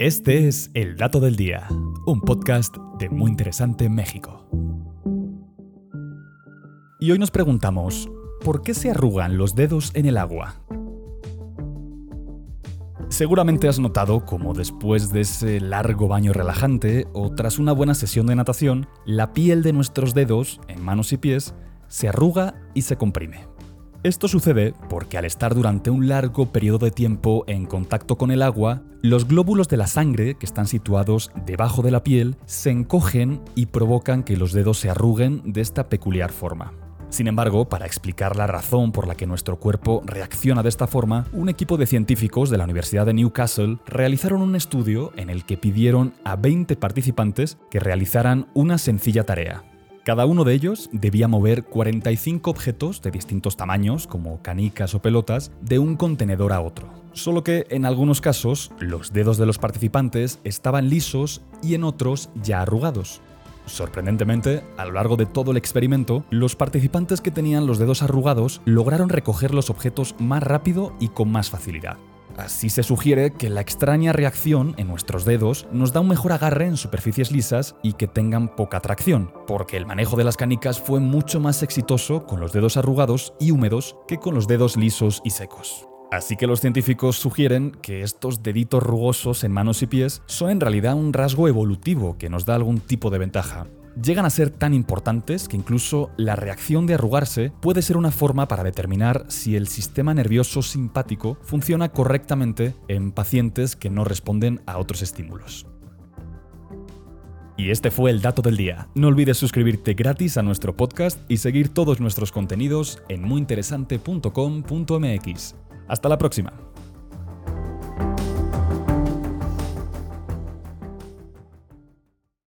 Este es El Dato del Día, un podcast de Muy Interesante México. Y hoy nos preguntamos, ¿por qué se arrugan los dedos en el agua? Seguramente has notado como después de ese largo baño relajante o tras una buena sesión de natación, la piel de nuestros dedos, en manos y pies, se arruga y se comprime. Esto sucede porque al estar durante un largo periodo de tiempo en contacto con el agua, los glóbulos de la sangre que están situados debajo de la piel se encogen y provocan que los dedos se arruguen de esta peculiar forma. Sin embargo, para explicar la razón por la que nuestro cuerpo reacciona de esta forma, un equipo de científicos de la Universidad de Newcastle realizaron un estudio en el que pidieron a 20 participantes que realizaran una sencilla tarea. Cada uno de ellos debía mover 45 objetos de distintos tamaños, como canicas o pelotas, de un contenedor a otro. Solo que en algunos casos los dedos de los participantes estaban lisos y en otros ya arrugados. Sorprendentemente, a lo largo de todo el experimento, los participantes que tenían los dedos arrugados lograron recoger los objetos más rápido y con más facilidad. Así se sugiere que la extraña reacción en nuestros dedos nos da un mejor agarre en superficies lisas y que tengan poca tracción, porque el manejo de las canicas fue mucho más exitoso con los dedos arrugados y húmedos que con los dedos lisos y secos. Así que los científicos sugieren que estos deditos rugosos en manos y pies son en realidad un rasgo evolutivo que nos da algún tipo de ventaja, llegan a ser tan importantes que incluso la reacción de arrugarse puede ser una forma para determinar si el sistema nervioso simpático funciona correctamente en pacientes que no responden a otros estímulos. Y este fue el dato del día. No olvides suscribirte gratis a nuestro podcast y seguir todos nuestros contenidos en muyinteresante.com.mx. Hasta la próxima.